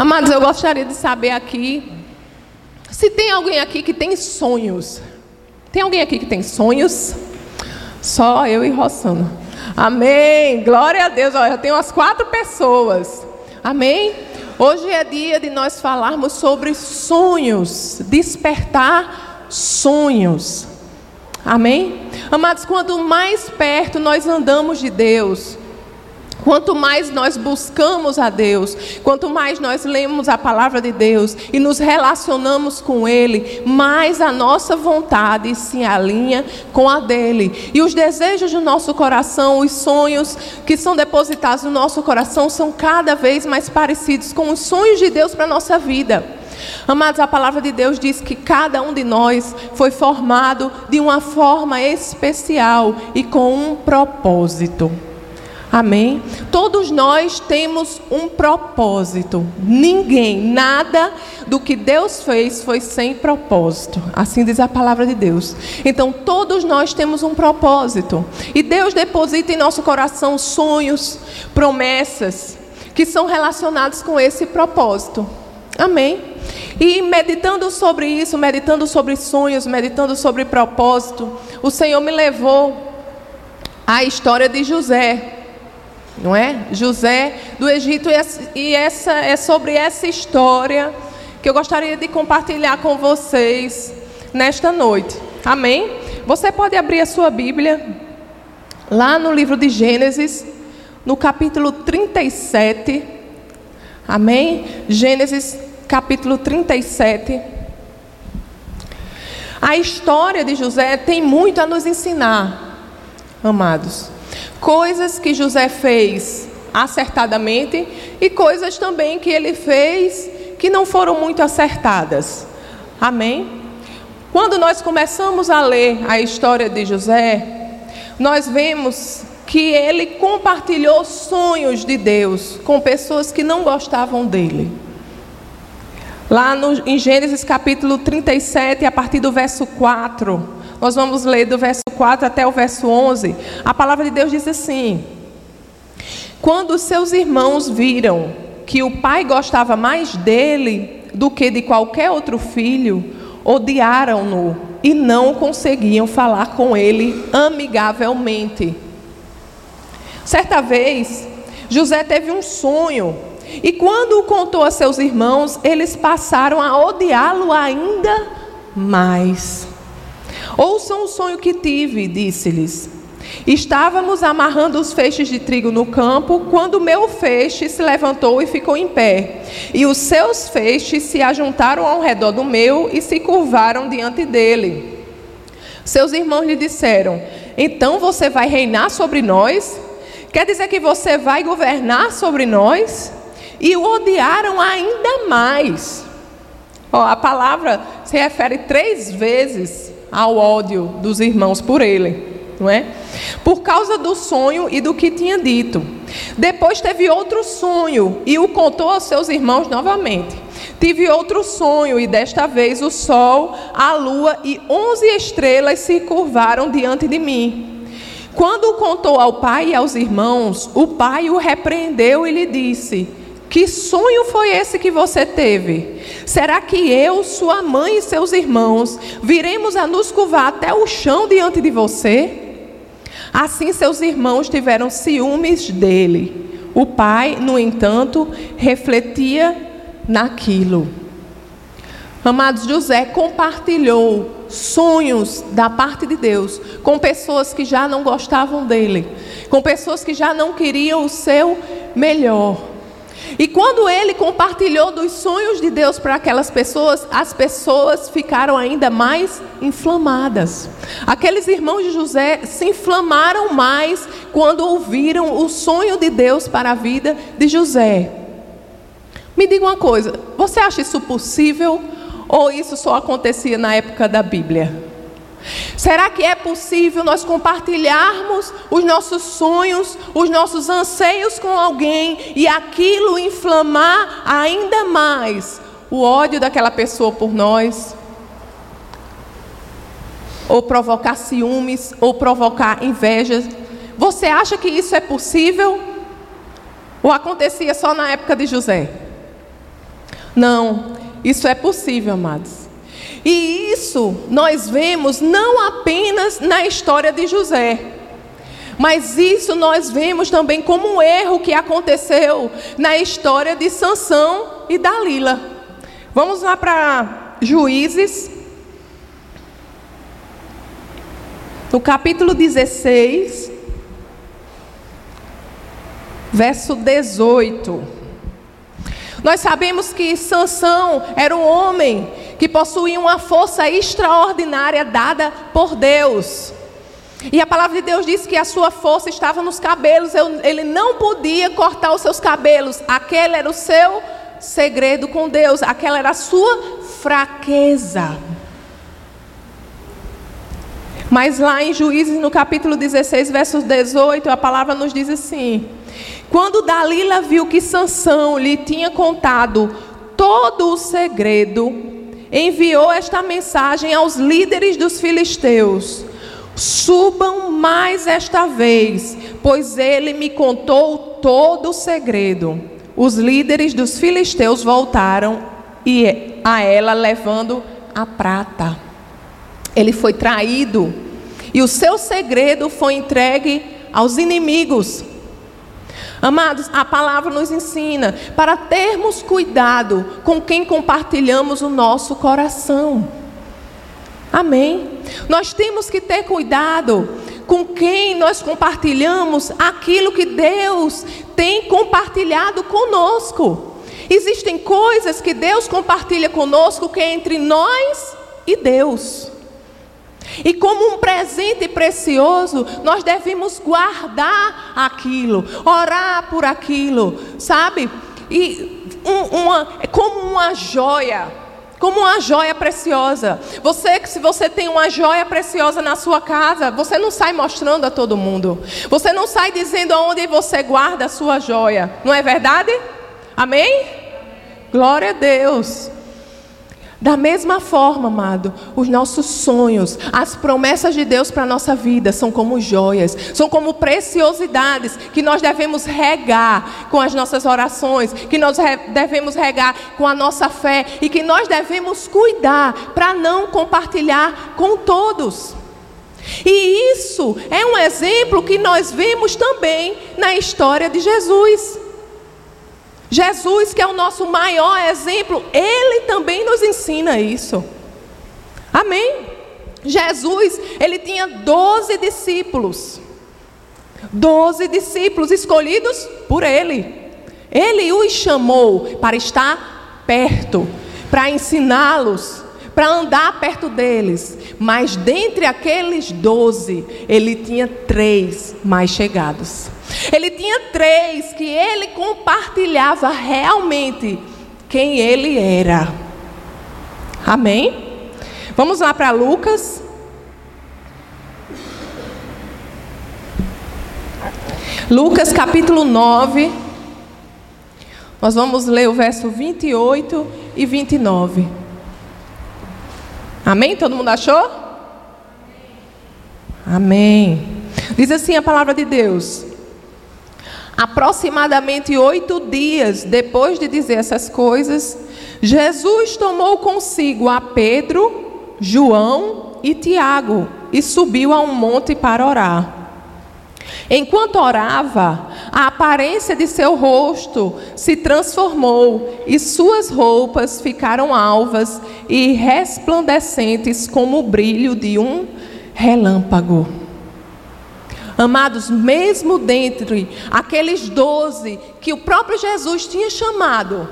Amados, eu gostaria de saber aqui se tem alguém aqui que tem sonhos. Tem alguém aqui que tem sonhos? Só eu e Rossana. Amém. Glória a Deus. Olha, eu tenho umas quatro pessoas. Amém. Hoje é dia de nós falarmos sobre sonhos, despertar sonhos. Amém? Amados, quanto mais perto nós andamos de Deus, Quanto mais nós buscamos a Deus, quanto mais nós lemos a palavra de Deus e nos relacionamos com Ele, mais a nossa vontade se alinha com a dele. E os desejos do nosso coração, os sonhos que são depositados no nosso coração, são cada vez mais parecidos com os sonhos de Deus para a nossa vida. Amados, a palavra de Deus diz que cada um de nós foi formado de uma forma especial e com um propósito. Amém? Todos nós temos um propósito. Ninguém, nada do que Deus fez foi sem propósito. Assim diz a palavra de Deus. Então, todos nós temos um propósito. E Deus deposita em nosso coração sonhos, promessas, que são relacionados com esse propósito. Amém? E meditando sobre isso, meditando sobre sonhos, meditando sobre propósito, o Senhor me levou à história de José não é? José do Egito, e essa é sobre essa história que eu gostaria de compartilhar com vocês nesta noite. Amém? Você pode abrir a sua Bíblia lá no livro de Gênesis, no capítulo 37. Amém? Gênesis, capítulo 37. A história de José tem muito a nos ensinar, amados. Coisas que José fez acertadamente e coisas também que ele fez que não foram muito acertadas. Amém? Quando nós começamos a ler a história de José, nós vemos que ele compartilhou sonhos de Deus com pessoas que não gostavam dele. Lá no, em Gênesis capítulo 37, a partir do verso 4, nós vamos ler do verso 4 até o verso 11. A palavra de Deus diz assim: Quando seus irmãos viram que o pai gostava mais dele do que de qualquer outro filho, odiaram-no e não conseguiam falar com ele amigavelmente. Certa vez, José teve um sonho e quando o contou a seus irmãos, eles passaram a odiá-lo ainda mais. Ouçam o sonho que tive, disse-lhes. Estávamos amarrando os feixes de trigo no campo, quando meu feixe se levantou e ficou em pé. E os seus feixes se ajuntaram ao redor do meu e se curvaram diante dele. Seus irmãos lhe disseram: Então você vai reinar sobre nós? Quer dizer que você vai governar sobre nós? E o odiaram ainda mais. A palavra se refere três vezes ao ódio dos irmãos por ele, não é? Por causa do sonho e do que tinha dito. Depois teve outro sonho e o contou aos seus irmãos novamente. Tive outro sonho e desta vez o sol, a lua e onze estrelas se curvaram diante de mim. Quando o contou ao pai e aos irmãos, o pai o repreendeu e lhe disse: que sonho foi esse que você teve? Será que eu, sua mãe e seus irmãos viremos a nos curvar até o chão diante de você? Assim seus irmãos tiveram ciúmes dele. O pai, no entanto, refletia naquilo. Amados, José compartilhou sonhos da parte de Deus com pessoas que já não gostavam dele, com pessoas que já não queriam o seu melhor. E quando ele compartilhou dos sonhos de Deus para aquelas pessoas, as pessoas ficaram ainda mais inflamadas. Aqueles irmãos de José se inflamaram mais quando ouviram o sonho de Deus para a vida de José. Me diga uma coisa: você acha isso possível ou isso só acontecia na época da Bíblia? Será que é possível nós compartilharmos os nossos sonhos, os nossos anseios com alguém e aquilo inflamar ainda mais o ódio daquela pessoa por nós? Ou provocar ciúmes, ou provocar inveja? Você acha que isso é possível? Ou acontecia só na época de José? Não, isso é possível, amados. E isso nós vemos não apenas na história de José, mas isso nós vemos também como um erro que aconteceu na história de Sansão e Dalila. Vamos lá para Juízes, no capítulo 16, verso 18. Nós sabemos que Sansão era um homem que possuía uma força extraordinária dada por Deus. E a palavra de Deus diz que a sua força estava nos cabelos, ele não podia cortar os seus cabelos, aquele era o seu segredo com Deus, aquela era a sua fraqueza. Mas lá em Juízes, no capítulo 16, versos 18, a palavra nos diz assim: Quando Dalila viu que Sansão lhe tinha contado todo o segredo, enviou esta mensagem aos líderes dos filisteus: Subam mais esta vez, pois ele me contou todo o segredo. Os líderes dos filisteus voltaram e a ela levando a prata. Ele foi traído e o seu segredo foi entregue aos inimigos. Amados, a palavra nos ensina para termos cuidado com quem compartilhamos o nosso coração. Amém. Nós temos que ter cuidado com quem nós compartilhamos aquilo que Deus tem compartilhado conosco. Existem coisas que Deus compartilha conosco que é entre nós e Deus. E como um presente precioso, nós devemos guardar aquilo, orar por aquilo, sabe? E um, uma, como uma joia como uma joia preciosa. Você, se você tem uma joia preciosa na sua casa, você não sai mostrando a todo mundo. Você não sai dizendo aonde você guarda a sua joia. Não é verdade? Amém? Glória a Deus. Da mesma forma, amado, os nossos sonhos, as promessas de Deus para a nossa vida são como joias, são como preciosidades que nós devemos regar com as nossas orações, que nós devemos regar com a nossa fé e que nós devemos cuidar para não compartilhar com todos. E isso é um exemplo que nós vemos também na história de Jesus. Jesus, que é o nosso maior exemplo, ele também nos ensina isso. Amém? Jesus, ele tinha doze discípulos. Doze discípulos escolhidos por ele. Ele os chamou para estar perto, para ensiná-los, para andar perto deles. Mas dentre aqueles doze, ele tinha três mais chegados. Ele tinha três que ele compartilhava realmente quem ele era. Amém? Vamos lá para Lucas. Lucas capítulo 9. Nós vamos ler o verso 28 e 29. Amém? Todo mundo achou? Amém. Diz assim a palavra de Deus: Aproximadamente oito dias depois de dizer essas coisas, Jesus tomou consigo a Pedro, João e Tiago e subiu a um monte para orar. Enquanto orava, a aparência de seu rosto se transformou e suas roupas ficaram alvas e resplandecentes como o brilho de um relâmpago. Amados, mesmo dentre aqueles doze que o próprio Jesus tinha chamado,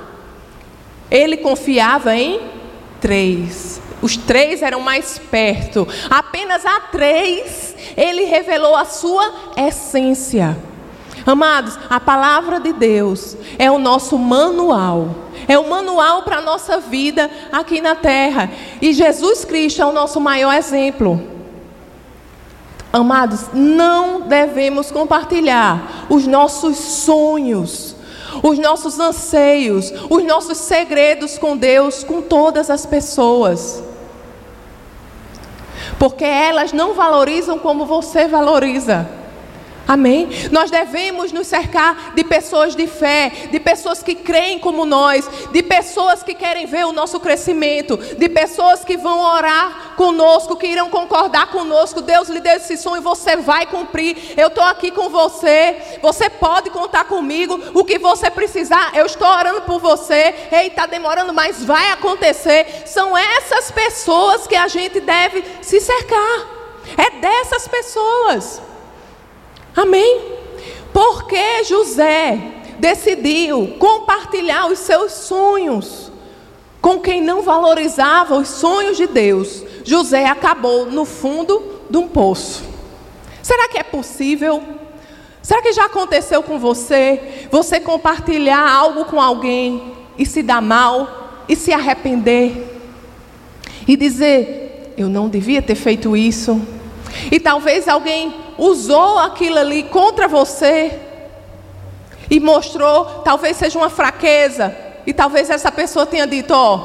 ele confiava em três. Os três eram mais perto. Apenas a três ele revelou a sua essência. Amados, a palavra de Deus é o nosso manual. É o manual para a nossa vida aqui na terra. E Jesus Cristo é o nosso maior exemplo. Amados, não devemos compartilhar os nossos sonhos, os nossos anseios, os nossos segredos com Deus com todas as pessoas. Porque elas não valorizam como você valoriza. Amém? Nós devemos nos cercar de pessoas de fé, de pessoas que creem como nós, de pessoas que querem ver o nosso crescimento, de pessoas que vão orar conosco, que irão concordar conosco. Deus lhe deu esse sonho, você vai cumprir. Eu estou aqui com você. Você pode contar comigo. O que você precisar, eu estou orando por você. Ei, está demorando, mas vai acontecer. São essas pessoas que a gente deve se cercar. É dessas pessoas. Amém? Porque José decidiu compartilhar os seus sonhos com quem não valorizava os sonhos de Deus, José acabou no fundo de um poço. Será que é possível? Será que já aconteceu com você? Você compartilhar algo com alguém e se dar mal e se arrepender e dizer: Eu não devia ter feito isso. E talvez alguém usou aquilo ali contra você e mostrou, talvez seja uma fraqueza, e talvez essa pessoa tenha dito: ó,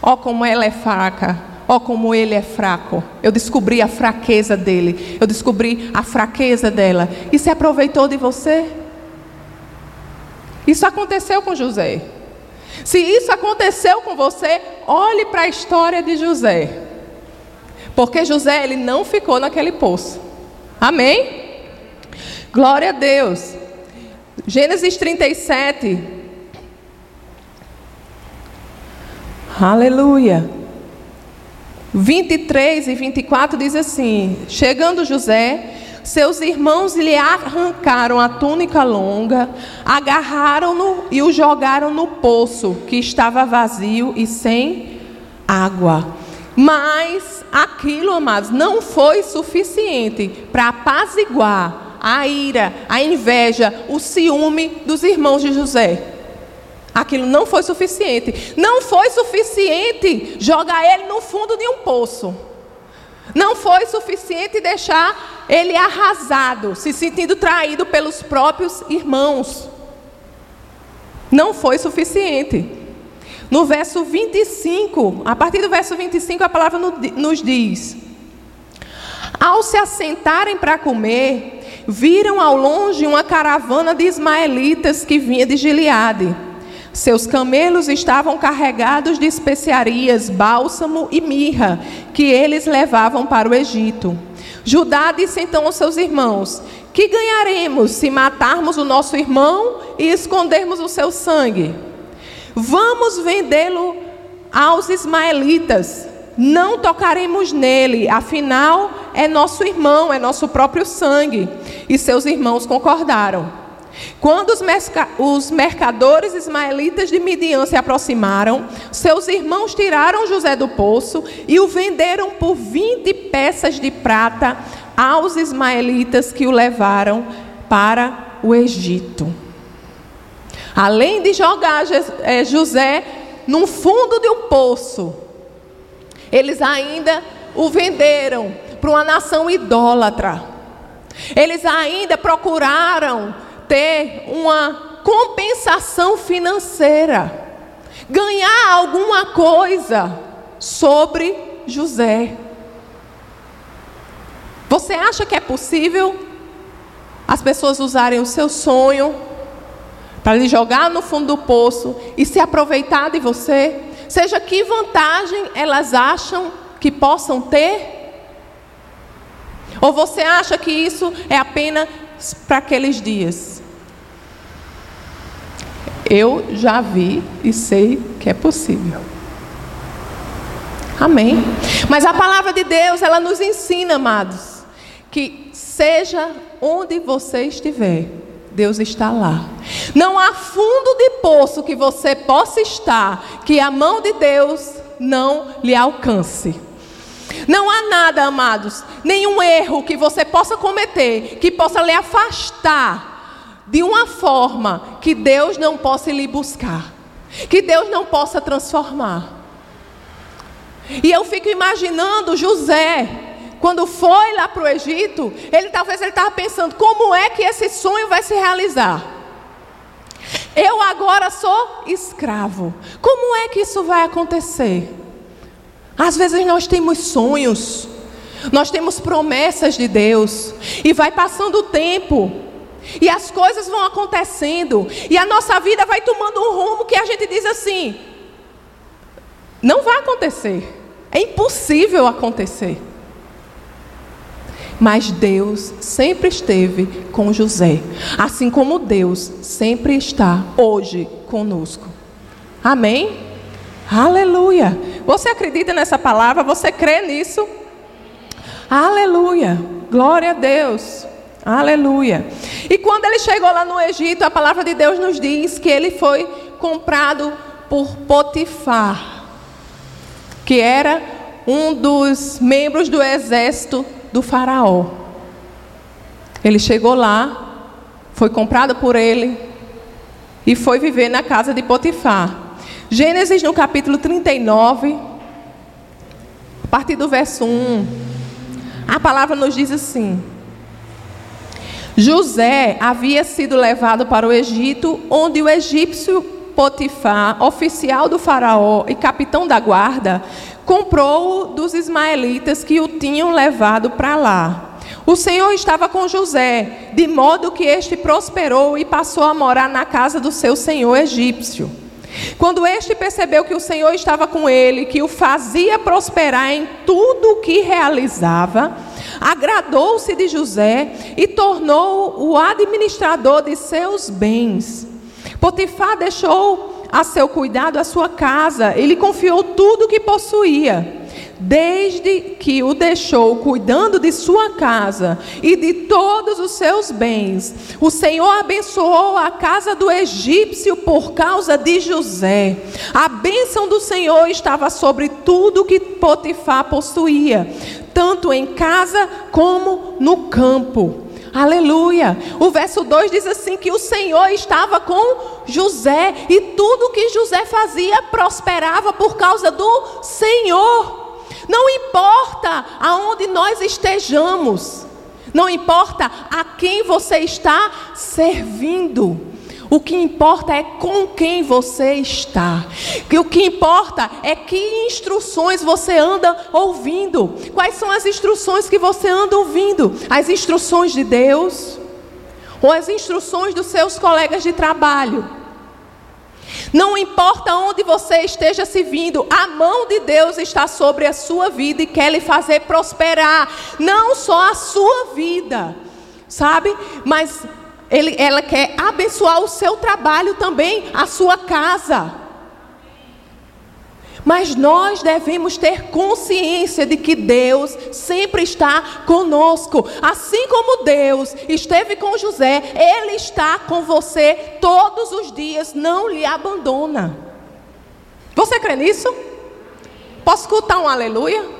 oh, oh, como ela é fraca, ó oh, como ele é fraco. Eu descobri a fraqueza dele, eu descobri a fraqueza dela, e se aproveitou de você. Isso aconteceu com José. Se isso aconteceu com você, olhe para a história de José. Porque José, ele não ficou naquele poço. Amém? Glória a Deus. Gênesis 37. Aleluia. 23 e 24 diz assim: Chegando José, seus irmãos lhe arrancaram a túnica longa, agarraram-no e o jogaram no poço, que estava vazio e sem água. Mas aquilo, amados, não foi suficiente para apaziguar a ira, a inveja, o ciúme dos irmãos de José. Aquilo não foi suficiente. Não foi suficiente jogar ele no fundo de um poço. Não foi suficiente deixar ele arrasado, se sentindo traído pelos próprios irmãos. Não foi suficiente. No verso 25, a partir do verso 25, a palavra nos diz: Ao se assentarem para comer, viram ao longe uma caravana de ismaelitas que vinha de Gileade. Seus camelos estavam carregados de especiarias, bálsamo e mirra, que eles levavam para o Egito. Judá disse então aos seus irmãos: Que ganharemos se matarmos o nosso irmão e escondermos o seu sangue? Vamos vendê-lo aos ismaelitas. Não tocaremos nele, afinal é nosso irmão, é nosso próprio sangue. E seus irmãos concordaram. Quando os, mercadores ismaelitas de Midian se aproximaram, seus irmãos tiraram José do poço e o venderam por 20 peças de prata aos ismaelitas que o levaram para o Egito. Além de jogar é, José num fundo de um poço, eles ainda o venderam para uma nação idólatra. Eles ainda procuraram ter uma compensação financeira, ganhar alguma coisa sobre José. Você acha que é possível as pessoas usarem o seu sonho para lhe jogar no fundo do poço e se aproveitar de você, seja que vantagem elas acham que possam ter? Ou você acha que isso é apenas para aqueles dias? Eu já vi e sei que é possível. Amém. Mas a palavra de Deus, ela nos ensina, amados, que seja onde você estiver, Deus está lá. Não há fundo de poço que você possa estar que a mão de Deus não lhe alcance. Não há nada, amados, nenhum erro que você possa cometer que possa lhe afastar de uma forma que Deus não possa lhe buscar, que Deus não possa transformar. E eu fico imaginando José, quando foi lá para o Egito, ele talvez ele estava pensando como é que esse sonho vai se realizar. Eu agora sou escravo. Como é que isso vai acontecer? Às vezes nós temos sonhos, Nós temos promessas de Deus. E vai passando o tempo. E as coisas vão acontecendo. E a nossa vida vai tomando um rumo que a gente diz assim: não vai acontecer. É impossível acontecer. Mas Deus sempre esteve com José, assim como Deus sempre está hoje conosco. Amém? Aleluia. Você acredita nessa palavra? Você crê nisso? Aleluia. Glória a Deus. Aleluia. E quando ele chegou lá no Egito, a palavra de Deus nos diz que ele foi comprado por Potifar, que era um dos membros do exército do Faraó. Ele chegou lá, foi comprado por ele e foi viver na casa de Potifar. Gênesis no capítulo 39, a partir do verso 1, a palavra nos diz assim: José havia sido levado para o Egito, onde o egípcio Potifar, oficial do Faraó e capitão da guarda, comprou-o dos ismaelitas que o tinham levado para lá. O Senhor estava com José, de modo que este prosperou e passou a morar na casa do seu senhor egípcio. Quando este percebeu que o Senhor estava com ele, que o fazia prosperar em tudo o que realizava, agradou-se de José e tornou o administrador de seus bens. Potifar deixou a seu cuidado a sua casa, ele confiou tudo o que possuía. Desde que o deixou cuidando de sua casa e de todos os seus bens, o Senhor abençoou a casa do egípcio por causa de José. A bênção do Senhor estava sobre tudo que Potifar possuía, tanto em casa como no campo. Aleluia. O verso 2 diz assim: que o Senhor estava com José e tudo que José fazia prosperava por causa do Senhor. Não importa aonde nós estejamos, não importa a quem você está servindo. O que importa é com quem você está. O que importa é que instruções você anda ouvindo. Quais são as instruções que você anda ouvindo? As instruções de Deus ou as instruções dos seus colegas de trabalho? Não importa onde você esteja se vindo, a mão de Deus está sobre a sua vida e quer lhe fazer prosperar, não só a sua vida, sabe? Mas ele, ela quer abençoar o seu trabalho também, a sua casa. Mas nós devemos ter consciência de que Deus sempre está conosco. Assim como Deus esteve com José, Ele está com você todos os dias, não lhe abandona. Você crê nisso? Posso escutar um aleluia?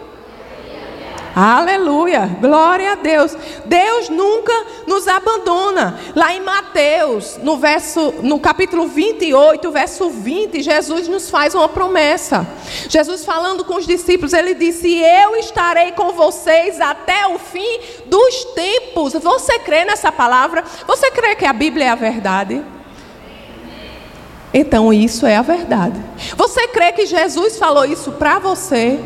Aleluia, glória a Deus. Deus nunca nos abandona. Lá em Mateus, no verso, no capítulo 28, verso 20, Jesus nos faz uma promessa. Jesus falando com os discípulos, ele disse: "Eu estarei com vocês até o fim dos tempos". Você crê nessa palavra? Você crê que a Bíblia é a verdade? Então isso é a verdade. Você crê que Jesus falou isso para você?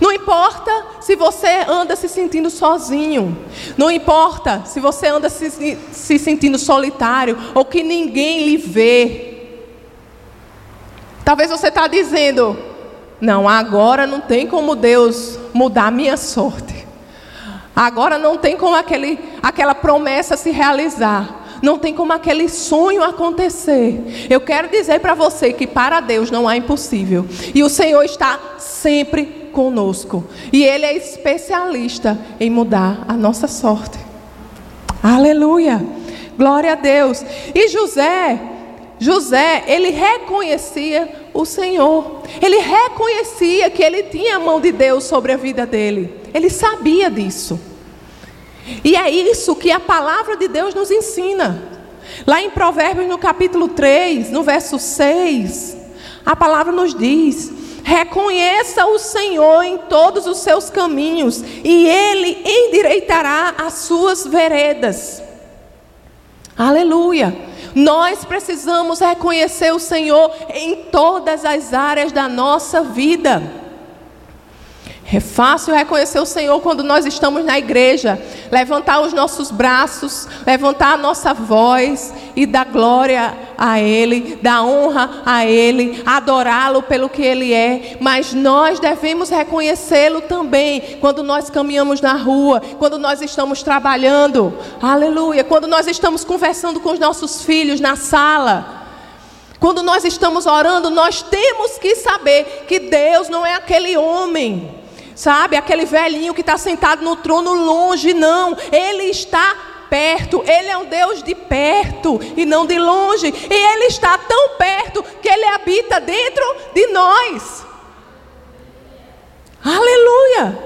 Não importa se você anda se sentindo sozinho. Não importa se você anda se, se sentindo solitário ou que ninguém lhe vê. Talvez você está dizendo: não, agora não tem como Deus mudar a minha sorte. Agora não tem como aquele, aquela promessa se realizar. Não tem como aquele sonho acontecer. Eu quero dizer para você que para Deus não há impossível. E o Senhor está sempre conosco. E Ele é especialista em mudar a nossa sorte. Aleluia! Glória a Deus. E José, José, ele reconhecia o Senhor. Ele reconhecia que ele tinha a mão de Deus sobre a vida dele. Ele sabia disso. E é isso que a palavra de Deus nos ensina. Lá em Provérbios, no capítulo 3, no verso 6, a palavra nos diz: Reconheça o Senhor em todos os seus caminhos, e Ele endireitará as suas veredas. Aleluia. Nós precisamos reconhecer o Senhor em todas as áreas da nossa vida. É fácil reconhecer o Senhor quando nós estamos na igreja, levantar os nossos braços, levantar a nossa voz e dar glória a Ele, dar honra a Ele, adorá-lo pelo que Ele é. Mas nós devemos reconhecê-lo também quando nós caminhamos na rua, quando nós estamos trabalhando, aleluia, quando nós estamos conversando com os nossos filhos na sala. Quando nós estamos orando, nós temos que saber que Deus não é aquele homem Sabe, aquele velhinho que está sentado no trono longe, não. Ele está perto. Ele é um Deus de perto e não de longe. E Ele está tão perto que Ele habita dentro de nós. Aleluia!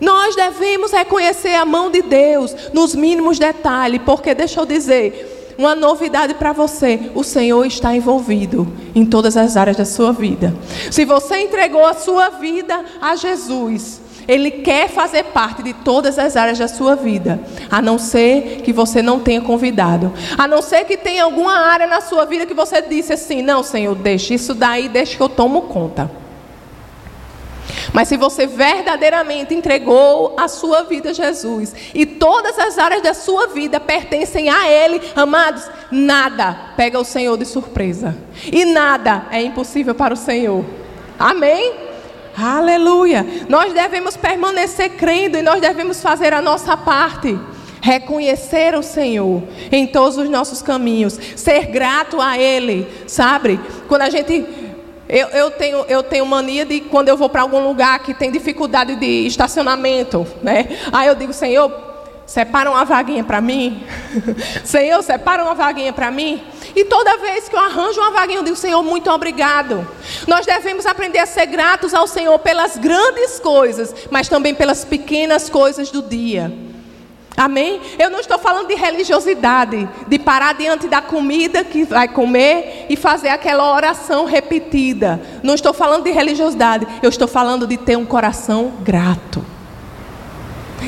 Nós devemos reconhecer a mão de Deus nos mínimos detalhes, porque deixa eu dizer, uma novidade para você: o Senhor está envolvido em todas as áreas da sua vida. Se você entregou a sua vida a Jesus, ele quer fazer parte de todas as áreas da sua vida, a não ser que você não tenha convidado, a não ser que tenha alguma área na sua vida que você disse assim: não, Senhor, deixa isso daí, deixa que eu tomo conta. Mas se você verdadeiramente entregou a sua vida a Jesus e todas as áreas da sua vida pertencem a Ele, amados, nada pega o Senhor de surpresa. E nada é impossível para o Senhor. Amém? Aleluia. Nós devemos permanecer crendo e nós devemos fazer a nossa parte reconhecer o Senhor em todos os nossos caminhos, ser grato a Ele, sabe? Quando a gente eu, eu, tenho, eu tenho mania de quando eu vou para algum lugar que tem dificuldade de estacionamento, né? Aí eu digo, Senhor, separa uma vaguinha para mim. Senhor, separa uma vaguinha para mim. E toda vez que eu arranjo uma vaguinha, eu digo, Senhor, muito obrigado. Nós devemos aprender a ser gratos ao Senhor pelas grandes coisas, mas também pelas pequenas coisas do dia. Amém? Eu não estou falando de religiosidade, de parar diante da comida que vai comer e fazer aquela oração repetida. Não estou falando de religiosidade, eu estou falando de ter um coração grato.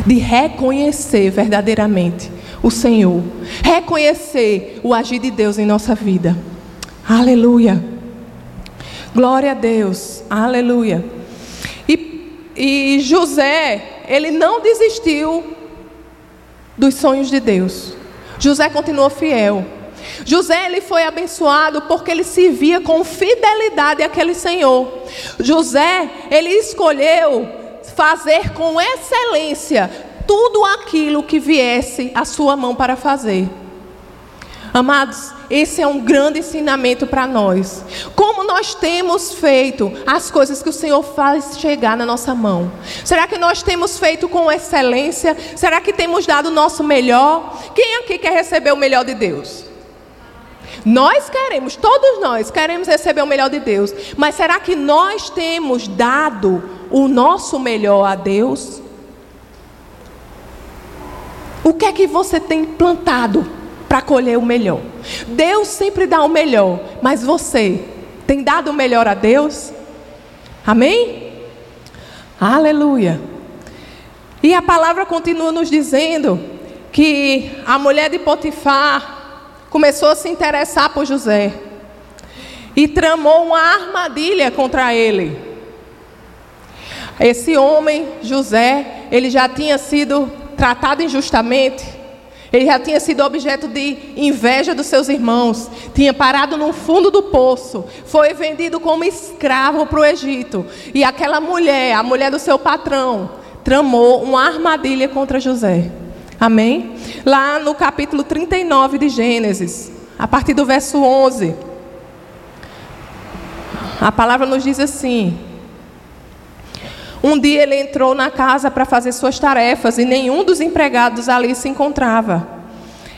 De reconhecer verdadeiramente o Senhor, reconhecer o agir de Deus em nossa vida. Aleluia. Glória a Deus. Aleluia. E, e José, ele não desistiu dos sonhos de Deus. José continuou fiel. José ele foi abençoado porque ele servia com fidelidade àquele Senhor. José ele escolheu fazer com excelência tudo aquilo que viesse à sua mão para fazer. Amados, esse é um grande ensinamento para nós. Como nós temos feito as coisas que o Senhor faz chegar na nossa mão? Será que nós temos feito com excelência? Será que temos dado o nosso melhor? Quem aqui quer receber o melhor de Deus? Nós queremos, todos nós queremos receber o melhor de Deus, mas será que nós temos dado o nosso melhor a Deus? O que é que você tem plantado? Para colher o melhor. Deus sempre dá o melhor, mas você tem dado o melhor a Deus? Amém? Aleluia. E a palavra continua nos dizendo que a mulher de Potifar começou a se interessar por José e tramou uma armadilha contra ele. Esse homem, José, ele já tinha sido tratado injustamente, ele já tinha sido objeto de inveja dos seus irmãos, tinha parado no fundo do poço, foi vendido como escravo para o Egito. E aquela mulher, a mulher do seu patrão, tramou uma armadilha contra José. Amém? Lá no capítulo 39 de Gênesis, a partir do verso 11, a palavra nos diz assim: um dia ele entrou na casa para fazer suas tarefas e nenhum dos empregados ali se encontrava.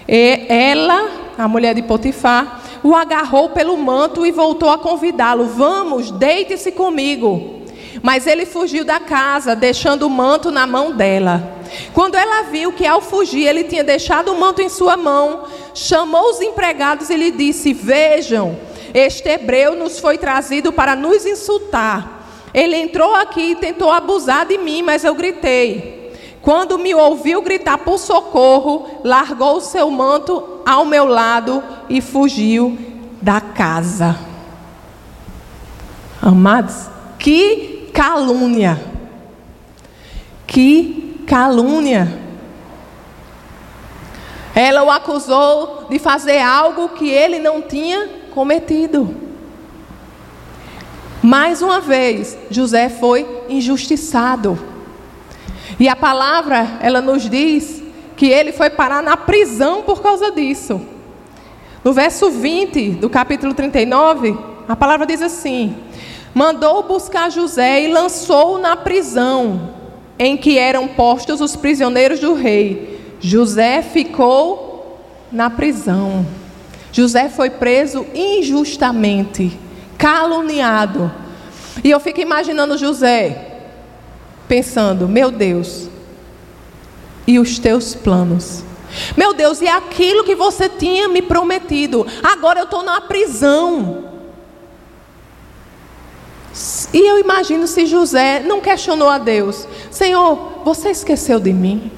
E ela, a mulher de Potifar, o agarrou pelo manto e voltou a convidá-lo: Vamos, deite-se comigo. Mas ele fugiu da casa, deixando o manto na mão dela. Quando ela viu que ao fugir ele tinha deixado o manto em sua mão, chamou os empregados e lhe disse: Vejam, este hebreu nos foi trazido para nos insultar. Ele entrou aqui e tentou abusar de mim, mas eu gritei. Quando me ouviu gritar por socorro, largou o seu manto ao meu lado e fugiu da casa. Amados, que calúnia! Que calúnia! Ela o acusou de fazer algo que ele não tinha cometido. Mais uma vez, José foi injustiçado. E a palavra, ela nos diz que ele foi parar na prisão por causa disso. No verso 20 do capítulo 39, a palavra diz assim: Mandou buscar José e lançou-o na prisão em que eram postos os prisioneiros do rei. José ficou na prisão. José foi preso injustamente, caluniado. E eu fico imaginando José, pensando: meu Deus, e os teus planos? Meu Deus, e aquilo que você tinha me prometido, agora eu estou na prisão. E eu imagino se José não questionou a Deus: Senhor, você esqueceu de mim?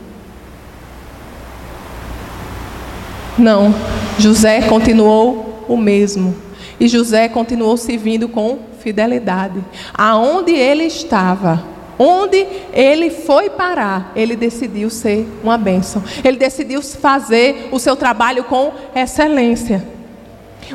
Não, José continuou o mesmo. E José continuou servindo com fidelidade. Aonde ele estava, onde ele foi parar, ele decidiu ser uma bênção. Ele decidiu fazer o seu trabalho com excelência.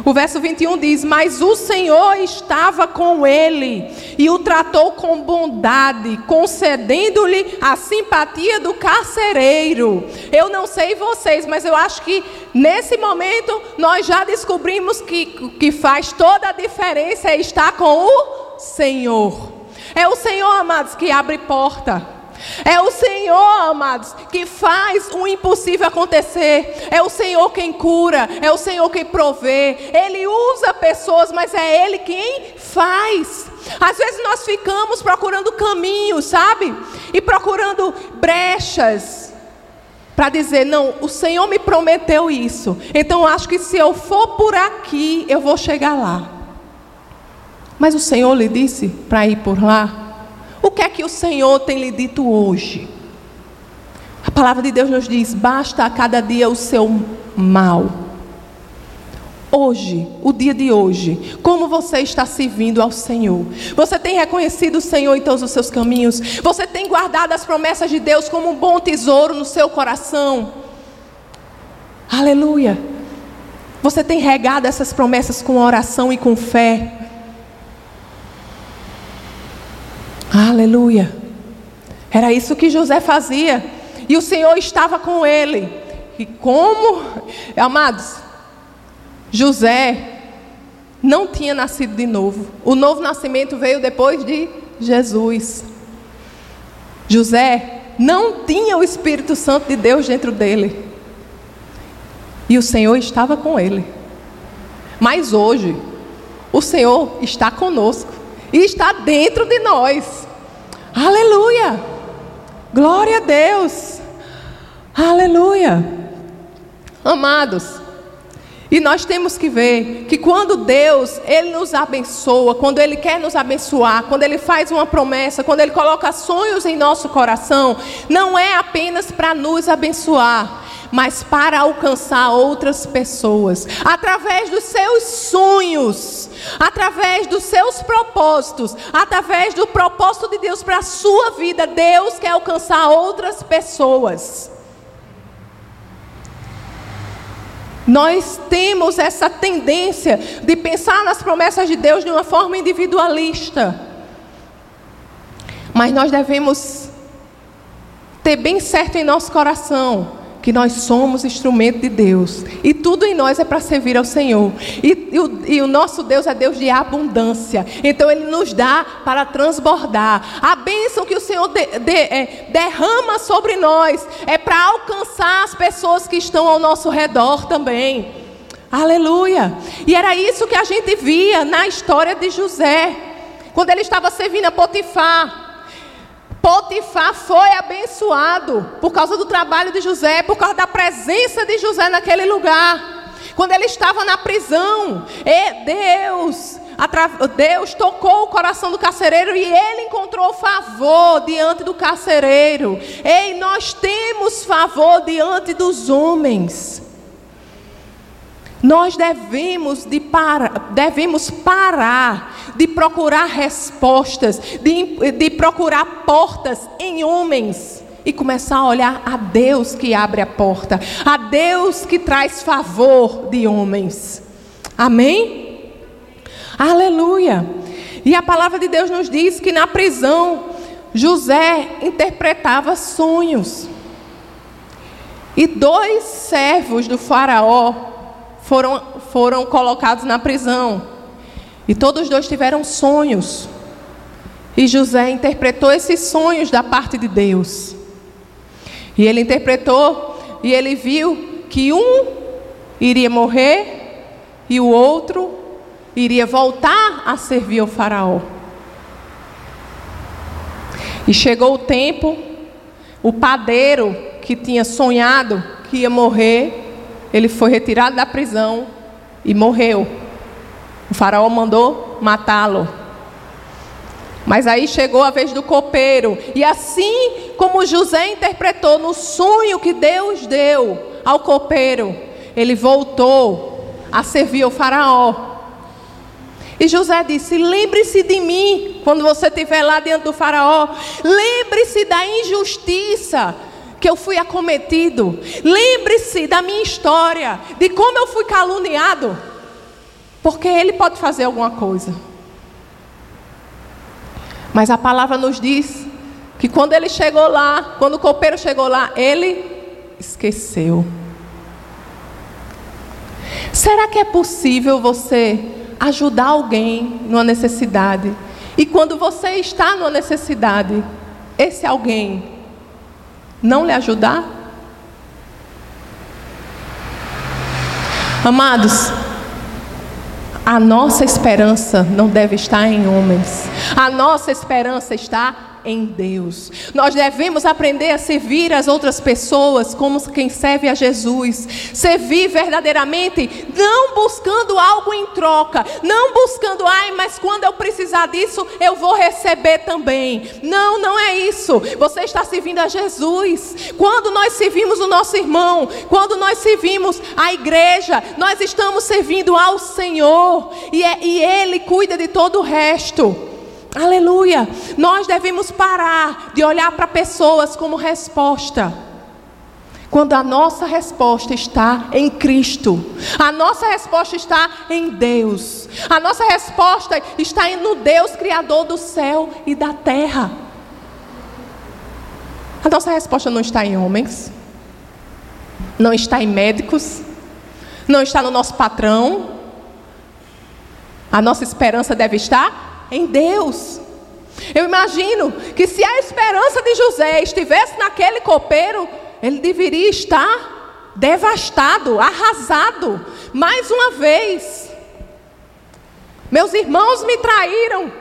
O verso 21 diz: Mas o Senhor estava com ele e o tratou com bondade, concedendo-lhe a simpatia do carcereiro. Eu não sei vocês, mas eu acho que nesse momento nós já descobrimos que que faz toda a diferença é estar com o Senhor. É o Senhor, amados, que abre porta. É o Senhor, amados, que faz o impossível acontecer. É o Senhor quem cura, é o Senhor quem provê. Ele usa pessoas, mas é Ele quem faz. Às vezes nós ficamos procurando caminhos, sabe? E procurando brechas para dizer: não, o Senhor me prometeu isso. Então acho que se eu for por aqui, eu vou chegar lá. Mas o Senhor lhe disse para ir por lá? O que é que o Senhor tem lhe dito hoje? A palavra de Deus nos diz: basta a cada dia o seu mal. Hoje, o dia de hoje, como você está servindo ao Senhor? Você tem reconhecido o Senhor em todos os seus caminhos? Você tem guardado as promessas de Deus como um bom tesouro no seu coração? Aleluia! Você tem regado essas promessas com oração e com fé? Aleluia. Era isso que José fazia. E o Senhor estava com ele. E como, amados, José não tinha nascido de novo. O novo nascimento veio depois de Jesus. José não tinha o Espírito Santo de Deus dentro dele. E o Senhor estava com ele. Mas hoje, o Senhor está conosco e está dentro de nós. Aleluia! Glória a Deus! Aleluia! Amados, e nós temos que ver que quando Deus, Ele nos abençoa, quando Ele quer nos abençoar, quando Ele faz uma promessa, quando Ele coloca sonhos em nosso coração, não é apenas para nos abençoar, mas para alcançar outras pessoas, através dos seus sonhos, através dos seus propósitos, através do propósito de Deus para a sua vida, Deus quer alcançar outras pessoas. Nós temos essa tendência de pensar nas promessas de Deus de uma forma individualista. Mas nós devemos ter bem certo em nosso coração que nós somos instrumento de Deus e tudo em nós é para servir ao Senhor. E, e, o, e, o, nosso Deus é Deus de abundância, então Ele nos dá para transbordar. A bênção que o Senhor de, de, é, derrama sobre nós é para alcançar as pessoas que estão ao nosso redor também. Aleluia! E era isso que a gente via na história de José, quando ele estava servindo a Potifar. Potifar foi abençoado por causa do trabalho de José, por causa da presença de José naquele lugar. Quando ele estava na prisão, Deus, Deus tocou o coração do carcereiro e ele encontrou favor diante do carcereiro. Ei, nós temos favor diante dos homens. Nós devemos, de para, devemos parar de procurar respostas, de, de procurar portas em homens e começar a olhar a Deus que abre a porta, a Deus que traz favor de homens. Amém? Aleluia. E a palavra de Deus nos diz que na prisão José interpretava sonhos. E dois servos do faraó foram, foram colocados na prisão. E todos os dois tiveram sonhos. E José interpretou esses sonhos da parte de Deus. E ele interpretou e ele viu que um iria morrer e o outro iria voltar a servir ao Faraó. E chegou o tempo, o padeiro que tinha sonhado que ia morrer, ele foi retirado da prisão e morreu. O faraó mandou matá-lo. Mas aí chegou a vez do copeiro, e assim como José interpretou no sonho que Deus deu ao copeiro, ele voltou a servir ao faraó. E José disse: Lembre-se de mim quando você estiver lá diante do Faraó. Lembre-se da injustiça que eu fui acometido. Lembre-se da minha história, de como eu fui caluniado, porque Ele pode fazer alguma coisa. Mas a palavra nos diz que quando ele chegou lá, quando o copeiro chegou lá, ele esqueceu. Será que é possível você ajudar alguém numa necessidade? E quando você está numa necessidade, esse alguém não lhe ajudar? Amados, a nossa esperança não deve estar em homens, a nossa esperança está em Deus. Nós devemos aprender a servir as outras pessoas como quem serve a Jesus. Servir verdadeiramente, não buscando algo em troca, não buscando, ai, mas quando eu precisar disso, eu vou receber também. Não, não é isso. Você está servindo a Jesus. Quando nós servimos o nosso irmão, quando nós servimos a igreja, nós estamos servindo ao Senhor e, é, e Ele cuida de todo o resto. Aleluia. Nós devemos parar de olhar para pessoas como resposta. Quando a nossa resposta está em Cristo, a nossa resposta está em Deus, a nossa resposta está no Deus Criador do céu e da terra. A nossa resposta não está em homens, não está em médicos, não está no nosso patrão. A nossa esperança deve estar em Deus. Eu imagino que se a esperança de José estivesse naquele copeiro, ele deveria estar devastado, arrasado, mais uma vez. Meus irmãos me traíram.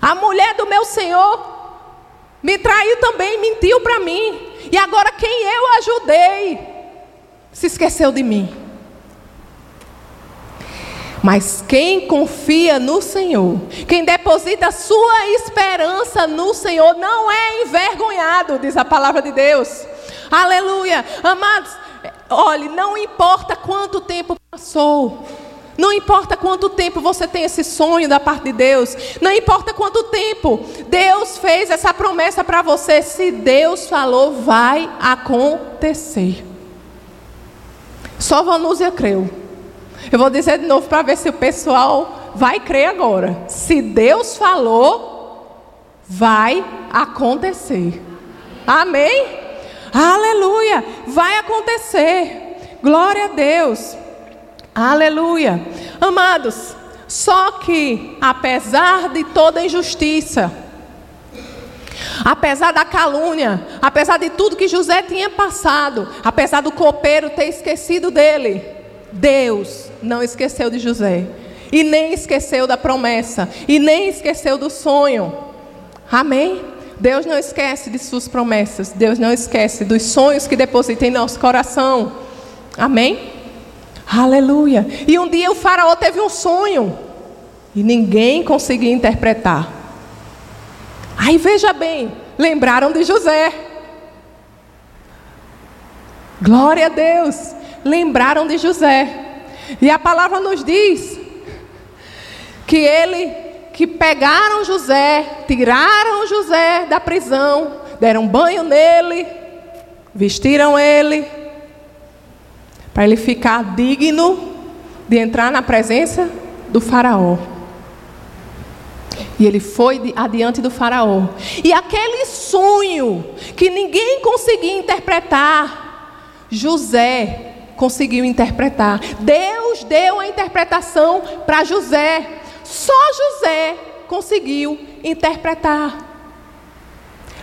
A mulher do meu Senhor me traiu também, mentiu para mim. E agora quem eu ajudei se esqueceu de mim. Mas quem confia no Senhor, quem deposita sua esperança no Senhor, não é envergonhado, diz a palavra de Deus. Aleluia. Amados, olhe, não importa quanto tempo passou. Não importa quanto tempo você tem esse sonho da parte de Deus. Não importa quanto tempo Deus fez essa promessa para você. Se Deus falou, vai acontecer. Só Vanúzia creu. Eu vou dizer de novo para ver se o pessoal vai crer agora. Se Deus falou, vai acontecer. Amém? Aleluia! Vai acontecer. Glória a Deus. Aleluia. Amados, só que apesar de toda injustiça, apesar da calúnia, apesar de tudo que José tinha passado, apesar do copeiro ter esquecido dele, Deus não esqueceu de José. E nem esqueceu da promessa. E nem esqueceu do sonho. Amém? Deus não esquece de suas promessas. Deus não esquece dos sonhos que deposita em nosso coração. Amém? Aleluia. E um dia o faraó teve um sonho. E ninguém conseguia interpretar. Aí veja bem, lembraram de José. Glória a Deus. Lembraram de José. E a palavra nos diz que ele que pegaram José, tiraram José da prisão, deram banho nele, vestiram ele para ele ficar digno de entrar na presença do faraó. E ele foi adiante do faraó. E aquele sonho que ninguém conseguia interpretar, José conseguiu interpretar. Deus deu a interpretação para José. Só José conseguiu interpretar.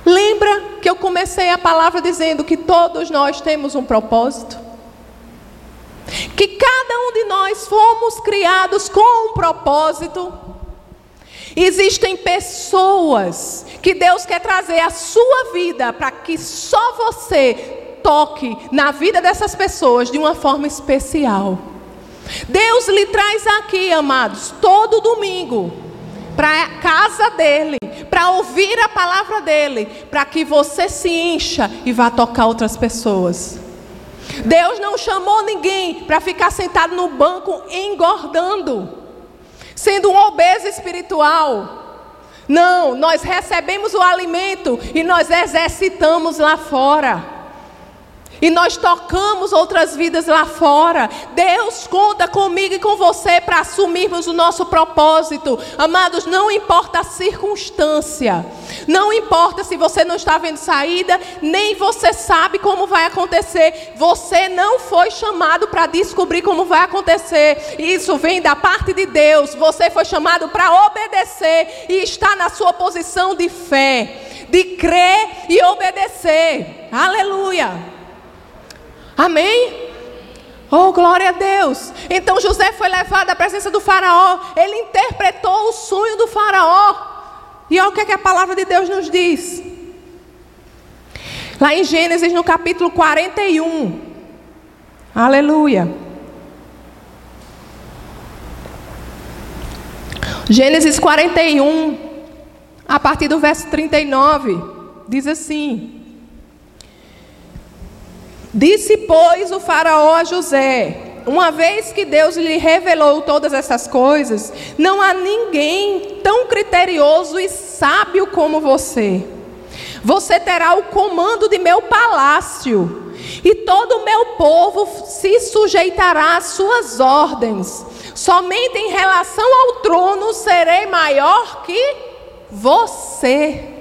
Lembra que eu comecei a palavra dizendo que todos nós temos um propósito? Que cada um de nós fomos criados com um propósito. Existem pessoas que Deus quer trazer à sua vida para que só você toque na vida dessas pessoas de uma forma especial. Deus lhe traz aqui, amados, todo domingo, para a casa dele, para ouvir a palavra dele, para que você se encha e vá tocar outras pessoas. Deus não chamou ninguém para ficar sentado no banco engordando sendo um obeso espiritual. Não, nós recebemos o alimento e nós exercitamos lá fora. E nós tocamos outras vidas lá fora. Deus conta comigo e com você para assumirmos o nosso propósito. Amados, não importa a circunstância. Não importa se você não está vendo saída, nem você sabe como vai acontecer. Você não foi chamado para descobrir como vai acontecer. Isso vem da parte de Deus. Você foi chamado para obedecer e estar na sua posição de fé, de crer e obedecer. Aleluia. Amém? Oh, glória a Deus. Então José foi levado à presença do Faraó. Ele interpretou o sonho do Faraó. E olha o que, é que a palavra de Deus nos diz. Lá em Gênesis, no capítulo 41. Aleluia. Gênesis 41, a partir do verso 39, diz assim: Disse, pois, o Faraó a José: Uma vez que Deus lhe revelou todas essas coisas, não há ninguém tão criterioso e sábio como você. Você terá o comando de meu palácio, e todo o meu povo se sujeitará às suas ordens. Somente em relação ao trono serei maior que você.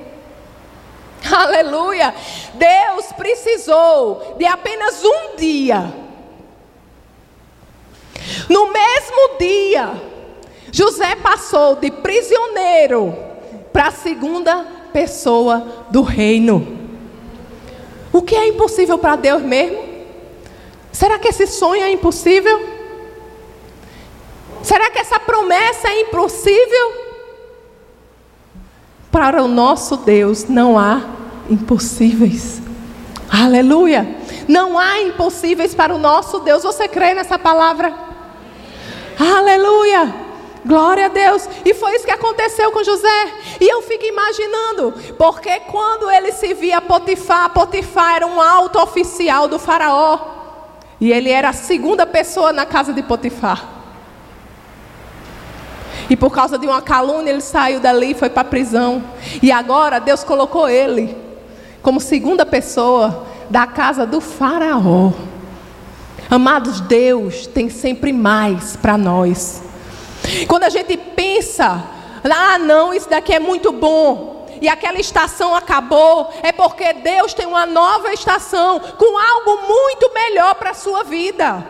Aleluia. Deus precisou de apenas um dia. No mesmo dia, José passou de prisioneiro para a segunda pessoa do reino. O que é impossível para Deus mesmo? Será que esse sonho é impossível? Será que essa promessa é impossível? Para o nosso Deus não há impossíveis. Aleluia! Não há impossíveis para o nosso Deus. Você crê nessa palavra? Aleluia! Glória a Deus. E foi isso que aconteceu com José. E eu fico imaginando, porque quando ele se via Potifar, Potifar era um alto oficial do faraó. E ele era a segunda pessoa na casa de Potifar. E por causa de uma calúnia, ele saiu dali e foi para a prisão. E agora Deus colocou ele como segunda pessoa da casa do Faraó. Amados, Deus tem sempre mais para nós. Quando a gente pensa, ah, não, isso daqui é muito bom, e aquela estação acabou, é porque Deus tem uma nova estação com algo muito melhor para a sua vida.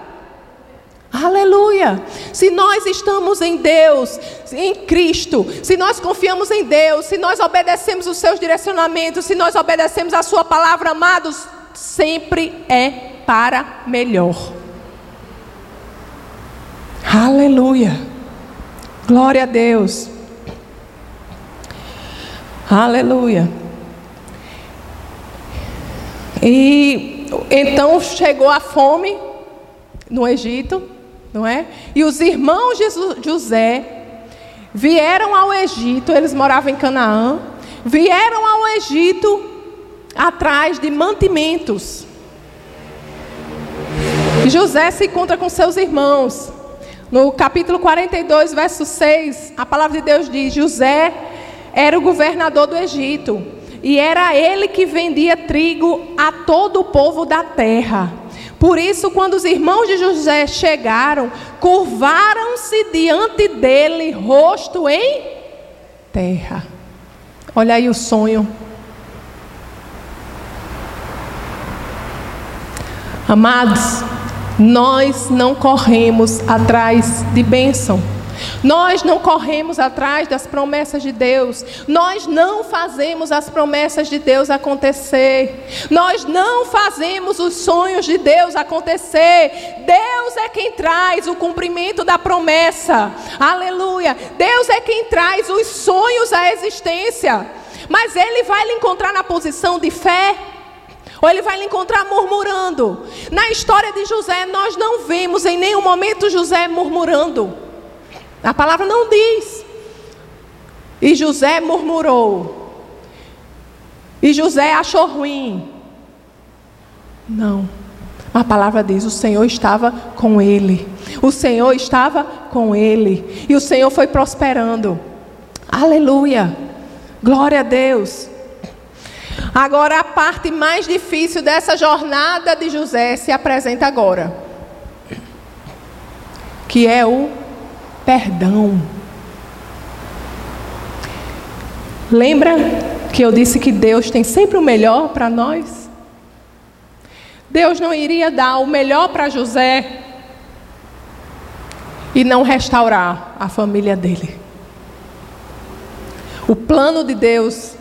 Aleluia! Se nós estamos em Deus, em Cristo, se nós confiamos em Deus, se nós obedecemos os seus direcionamentos, se nós obedecemos a Sua palavra, amados, sempre é para melhor. Aleluia! Glória a Deus. Aleluia. E então chegou a fome no Egito não é? E os irmãos de José vieram ao Egito, eles moravam em Canaã, vieram ao Egito atrás de mantimentos. José se encontra com seus irmãos. No capítulo 42, verso 6, a palavra de Deus diz: José era o governador do Egito, e era ele que vendia trigo a todo o povo da terra. Por isso, quando os irmãos de José chegaram, curvaram-se diante dele, rosto em terra. Olha aí o sonho. Amados, nós não corremos atrás de bênção. Nós não corremos atrás das promessas de Deus. Nós não fazemos as promessas de Deus acontecer. Nós não fazemos os sonhos de Deus acontecer. Deus é quem traz o cumprimento da promessa. Aleluia. Deus é quem traz os sonhos à existência. Mas Ele vai lhe encontrar na posição de fé. Ou ele vai lhe encontrar murmurando. Na história de José, nós não vemos em nenhum momento José murmurando. A palavra não diz. E José murmurou. E José achou ruim. Não. A palavra diz: o Senhor estava com ele. O Senhor estava com ele. E o Senhor foi prosperando. Aleluia. Glória a Deus. Agora, a parte mais difícil dessa jornada de José se apresenta agora, que é o perdão. Lembra que eu disse que Deus tem sempre o melhor para nós? Deus não iria dar o melhor para José e não restaurar a família dele. O plano de Deus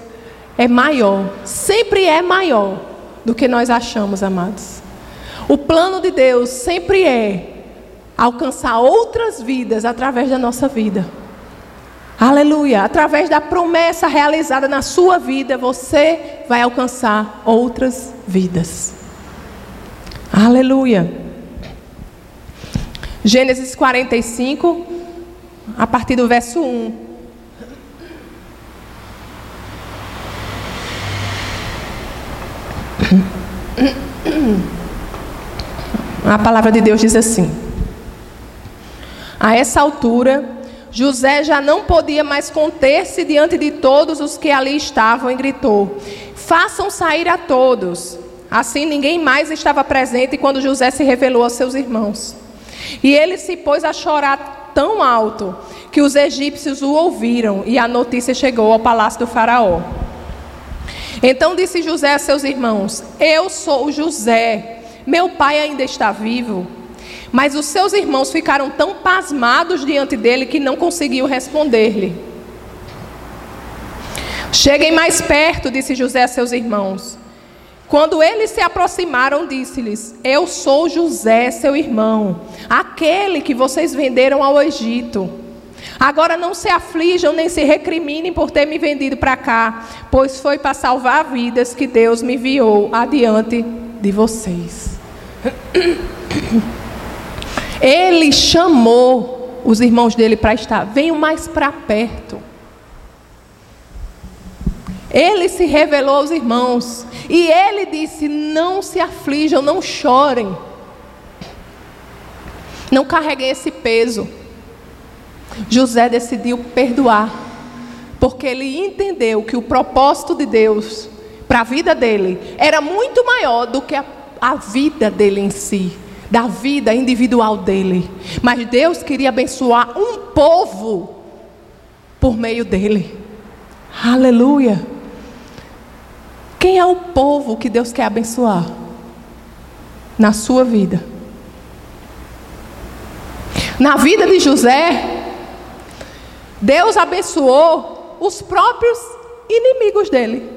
é maior, sempre é maior do que nós achamos, amados. O plano de Deus sempre é alcançar outras vidas através da nossa vida. Aleluia! Através da promessa realizada na sua vida, você vai alcançar outras vidas. Aleluia! Gênesis 45, a partir do verso 1. A palavra de Deus diz assim: a essa altura, José já não podia mais conter-se diante de todos os que ali estavam e gritou: Façam sair a todos. Assim ninguém mais estava presente quando José se revelou aos seus irmãos. E ele se pôs a chorar tão alto que os egípcios o ouviram e a notícia chegou ao palácio do Faraó. Então disse José a seus irmãos: Eu sou José, meu pai ainda está vivo. Mas os seus irmãos ficaram tão pasmados diante dele que não conseguiam responder-lhe. Cheguem mais perto, disse José a seus irmãos. Quando eles se aproximaram, disse-lhes: Eu sou José, seu irmão, aquele que vocês venderam ao Egito. Agora não se aflijam nem se recriminem por ter me vendido para cá, pois foi para salvar vidas que Deus me enviou adiante de vocês. Ele chamou os irmãos dele para estar, venham mais para perto. Ele se revelou aos irmãos e ele disse: Não se aflijam, não chorem, não carreguem esse peso. José decidiu perdoar, porque ele entendeu que o propósito de Deus para a vida dele era muito maior do que a, a vida dele em si da vida individual dele. Mas Deus queria abençoar um povo por meio dele. Aleluia. Quem é o povo que Deus quer abençoar? Na sua vida. Na vida de José, Deus abençoou os próprios inimigos dele.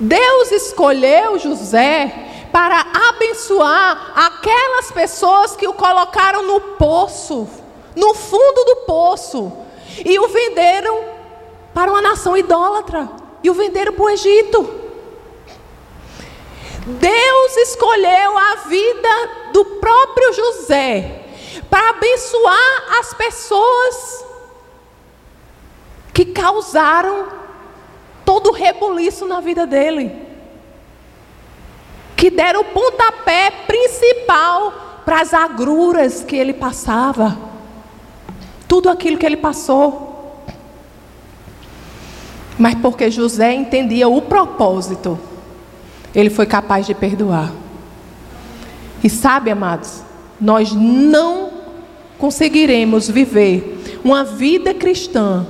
Deus escolheu José para abençoar aquelas pessoas que o colocaram no poço, no fundo do poço, e o venderam para uma nação idólatra, e o venderam para o Egito. Deus escolheu a vida do próprio José para abençoar as pessoas que causaram todo o rebuliço na vida dele que deram o pontapé principal para as agruras que ele passava. Tudo aquilo que ele passou. Mas porque José entendia o propósito, ele foi capaz de perdoar. E sabe, amados, nós não conseguiremos viver uma vida cristã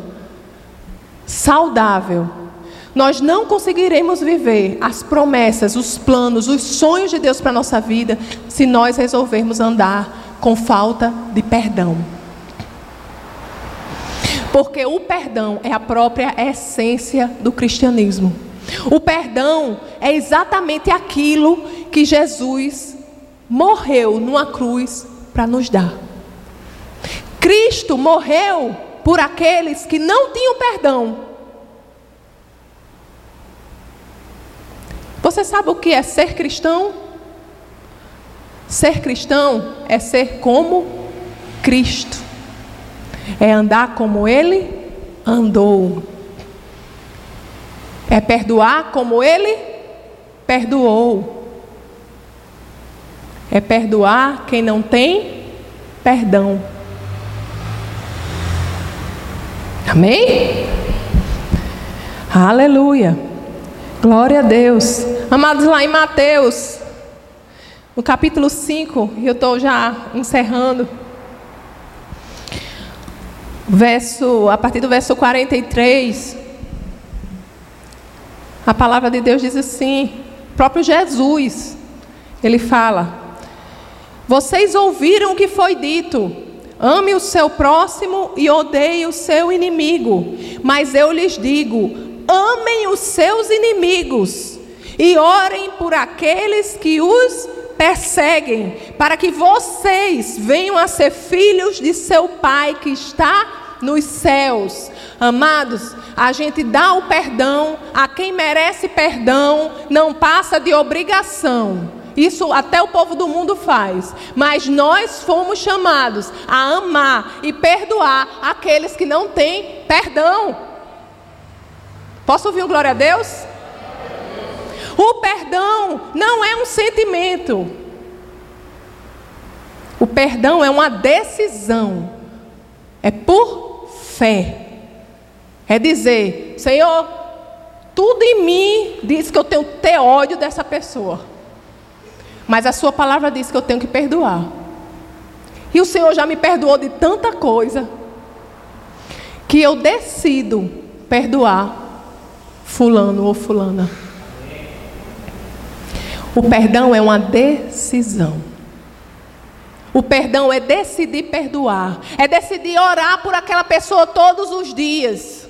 saudável. Nós não conseguiremos viver as promessas, os planos, os sonhos de Deus para a nossa vida se nós resolvermos andar com falta de perdão. Porque o perdão é a própria essência do cristianismo. O perdão é exatamente aquilo que Jesus morreu numa cruz para nos dar. Cristo morreu por aqueles que não tinham perdão. Você sabe o que é ser cristão? Ser cristão é ser como Cristo, é andar como Ele andou, é perdoar como Ele perdoou, é perdoar quem não tem perdão. Amém? Aleluia. Glória a Deus. Amados, lá em Mateus, no capítulo 5, e eu estou já encerrando. Verso, a partir do verso 43, a palavra de Deus diz assim: próprio Jesus, ele fala: Vocês ouviram o que foi dito Ame o seu próximo e odeie o seu inimigo. Mas eu lhes digo: amem os seus inimigos e orem por aqueles que os perseguem, para que vocês venham a ser filhos de seu Pai que está nos céus. Amados, a gente dá o perdão a quem merece perdão, não passa de obrigação. Isso até o povo do mundo faz. Mas nós fomos chamados a amar e perdoar aqueles que não têm perdão. Posso ouvir um glória a Deus? O perdão não é um sentimento. O perdão é uma decisão. É por fé. É dizer, Senhor, tudo em mim diz que eu tenho que ter ódio dessa pessoa. Mas a sua palavra diz que eu tenho que perdoar. E o Senhor já me perdoou de tanta coisa que eu decido perdoar fulano ou fulana. O perdão é uma decisão. O perdão é decidir perdoar, é decidir orar por aquela pessoa todos os dias.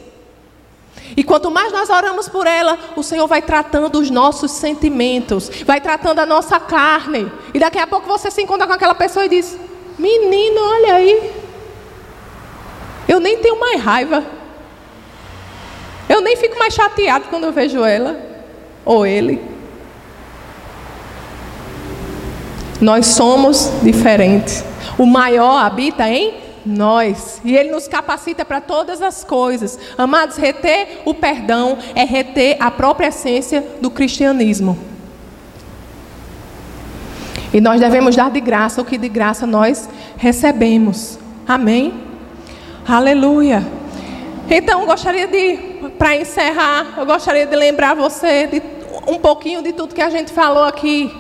E quanto mais nós oramos por ela, o Senhor vai tratando os nossos sentimentos, vai tratando a nossa carne. E daqui a pouco você se encontra com aquela pessoa e diz: Menino, olha aí. Eu nem tenho mais raiva. Eu nem fico mais chateado quando eu vejo ela ou ele. Nós somos diferentes. O maior habita em nós. E Ele nos capacita para todas as coisas. Amados, reter o perdão é reter a própria essência do cristianismo. E nós devemos dar de graça o que de graça nós recebemos. Amém? Aleluia. Então, gostaria de, para encerrar, eu gostaria de lembrar você de um pouquinho de tudo que a gente falou aqui.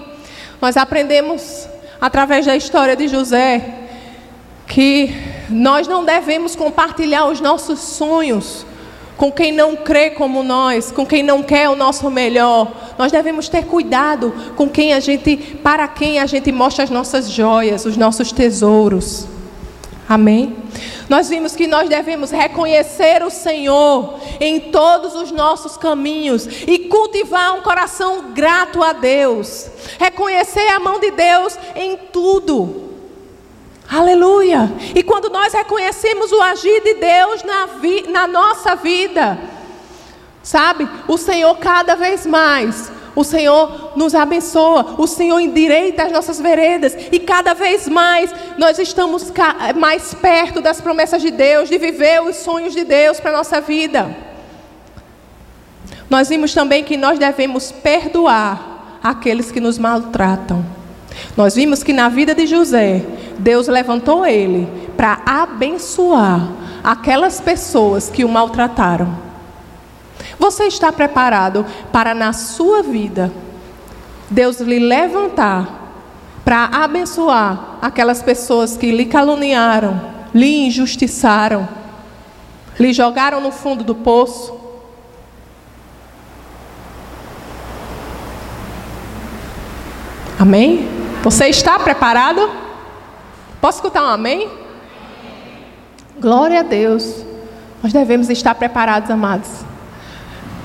Nós aprendemos através da história de José que nós não devemos compartilhar os nossos sonhos com quem não crê como nós, com quem não quer o nosso melhor. Nós devemos ter cuidado com quem a gente, para quem a gente mostra as nossas joias, os nossos tesouros. Amém? Nós vimos que nós devemos reconhecer o Senhor em todos os nossos caminhos e cultivar um coração grato a Deus. Reconhecer a mão de Deus em tudo. Aleluia! E quando nós reconhecemos o agir de Deus na, vi, na nossa vida, sabe, o Senhor cada vez mais, o Senhor nos abençoa, o Senhor endireita as nossas veredas, e cada vez mais nós estamos mais perto das promessas de Deus, de viver os sonhos de Deus para a nossa vida. Nós vimos também que nós devemos perdoar aqueles que nos maltratam. Nós vimos que na vida de José, Deus levantou ele para abençoar aquelas pessoas que o maltrataram. Você está preparado para, na sua vida, Deus lhe levantar para abençoar aquelas pessoas que lhe caluniaram, lhe injustiçaram, lhe jogaram no fundo do poço? Amém? Você está preparado? Posso escutar um amém? Glória a Deus. Nós devemos estar preparados, amados.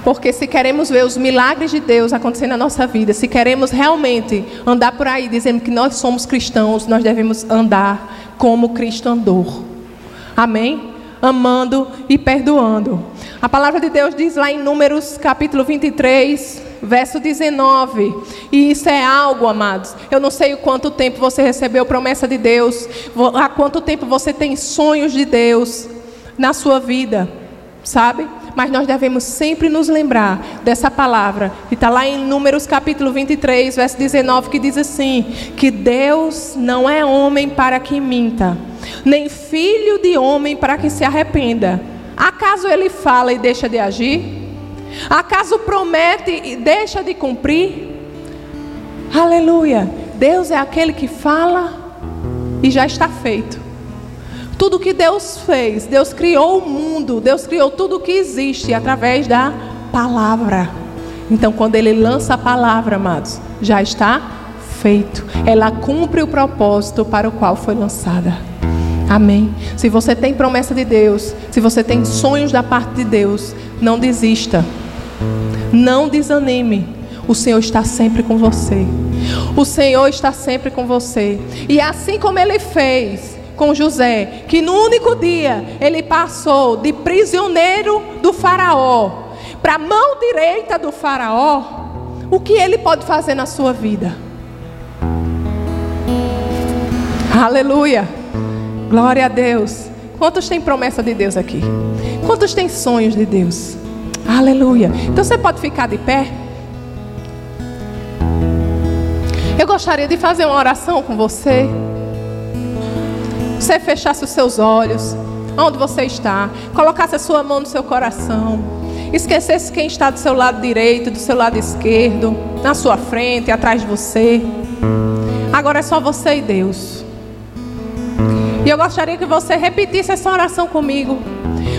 Porque se queremos ver os milagres de Deus acontecendo na nossa vida, se queremos realmente andar por aí dizendo que nós somos cristãos, nós devemos andar como Cristo andou. Amém? Amando e perdoando. A palavra de Deus diz lá em Números capítulo 23, verso 19. E isso é algo, amados. Eu não sei o quanto tempo você recebeu promessa de Deus, há quanto tempo você tem sonhos de Deus na sua vida, sabe? Mas nós devemos sempre nos lembrar dessa palavra, que está lá em Números capítulo 23, verso 19, que diz assim: que Deus não é homem para que minta, nem filho de homem para que se arrependa. Acaso ele fala e deixa de agir? Acaso promete e deixa de cumprir? Aleluia! Deus é aquele que fala e já está feito. Tudo que Deus fez, Deus criou o mundo, Deus criou tudo que existe através da palavra. Então, quando Ele lança a palavra, amados, já está feito. Ela cumpre o propósito para o qual foi lançada. Amém. Se você tem promessa de Deus, se você tem sonhos da parte de Deus, não desista. Não desanime. O Senhor está sempre com você. O Senhor está sempre com você. E assim como Ele fez com José, que no único dia ele passou de prisioneiro do Faraó para a mão direita do Faraó, o que ele pode fazer na sua vida? Aleluia! Glória a Deus! Quantos têm promessa de Deus aqui? Quantos têm sonhos de Deus? Aleluia! Então você pode ficar de pé? Eu gostaria de fazer uma oração com você você fechasse os seus olhos, onde você está, colocasse a sua mão no seu coração, esquecesse quem está do seu lado direito, do seu lado esquerdo, na sua frente, atrás de você. Agora é só você e Deus. E eu gostaria que você repetisse essa oração comigo,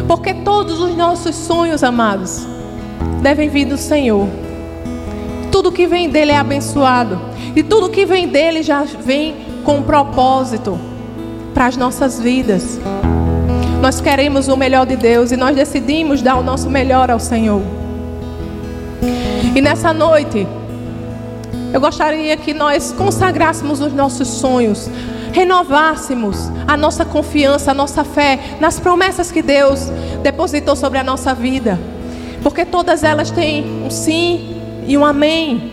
porque todos os nossos sonhos, amados, devem vir do Senhor. Tudo que vem dele é abençoado, e tudo que vem dele já vem com propósito para as nossas vidas. Nós queremos o melhor de Deus e nós decidimos dar o nosso melhor ao Senhor. E nessa noite, eu gostaria que nós consagrássemos os nossos sonhos, renovássemos a nossa confiança, a nossa fé nas promessas que Deus depositou sobre a nossa vida, porque todas elas têm um sim e um amém.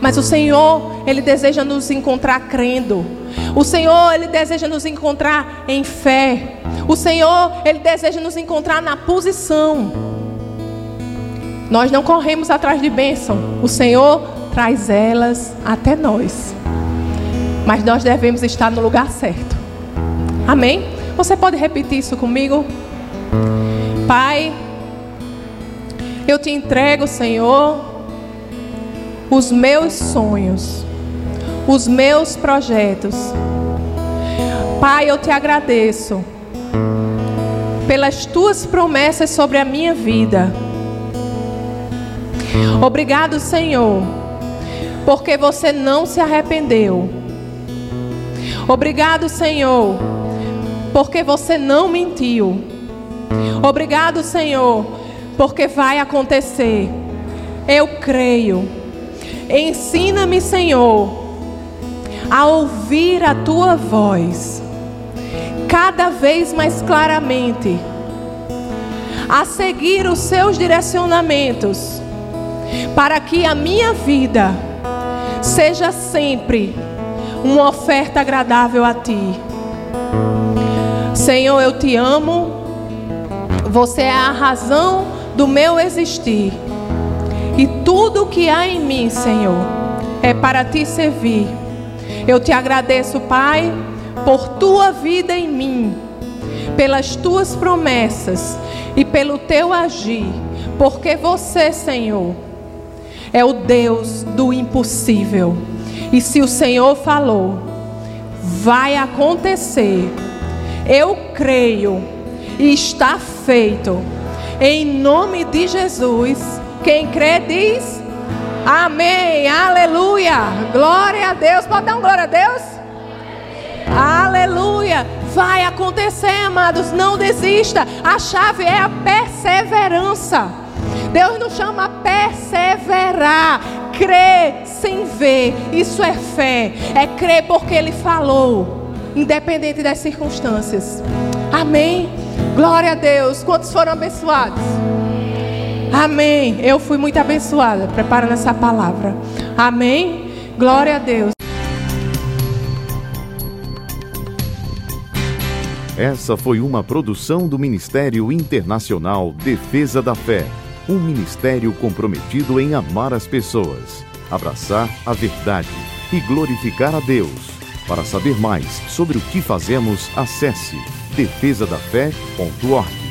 Mas o Senhor, Ele deseja nos encontrar crendo. O Senhor, Ele deseja nos encontrar em fé. O Senhor, Ele deseja nos encontrar na posição. Nós não corremos atrás de bênção. O Senhor traz elas até nós. Mas nós devemos estar no lugar certo. Amém? Você pode repetir isso comigo? Pai, eu te entrego, Senhor os meus sonhos, os meus projetos. Pai, eu te agradeço pelas tuas promessas sobre a minha vida. Obrigado, Senhor, porque você não se arrependeu. Obrigado, Senhor, porque você não mentiu. Obrigado, Senhor, porque vai acontecer. Eu creio. Ensina-me, Senhor, a ouvir a tua voz cada vez mais claramente, a seguir os seus direcionamentos, para que a minha vida seja sempre uma oferta agradável a ti. Senhor, eu te amo, você é a razão do meu existir. E tudo que há em mim, Senhor, é para te servir. Eu te agradeço, Pai, por tua vida em mim, pelas tuas promessas e pelo teu agir, porque você, Senhor, é o Deus do impossível. E se o Senhor falou, vai acontecer. Eu creio e está feito. Em nome de Jesus. Quem crê diz Amém. Aleluia. Glória a Deus. Pode dar um glória a Deus? Aleluia. Vai acontecer, amados. Não desista. A chave é a perseverança. Deus nos chama a perseverar. Crer sem ver. Isso é fé. É crer porque Ele falou. Independente das circunstâncias. Amém. Glória a Deus. Quantos foram abençoados? Amém. Eu fui muito abençoada preparando essa palavra. Amém. Glória a Deus. Essa foi uma produção do Ministério Internacional Defesa da Fé, um ministério comprometido em amar as pessoas, abraçar a verdade e glorificar a Deus. Para saber mais sobre o que fazemos, acesse defesadafé.org.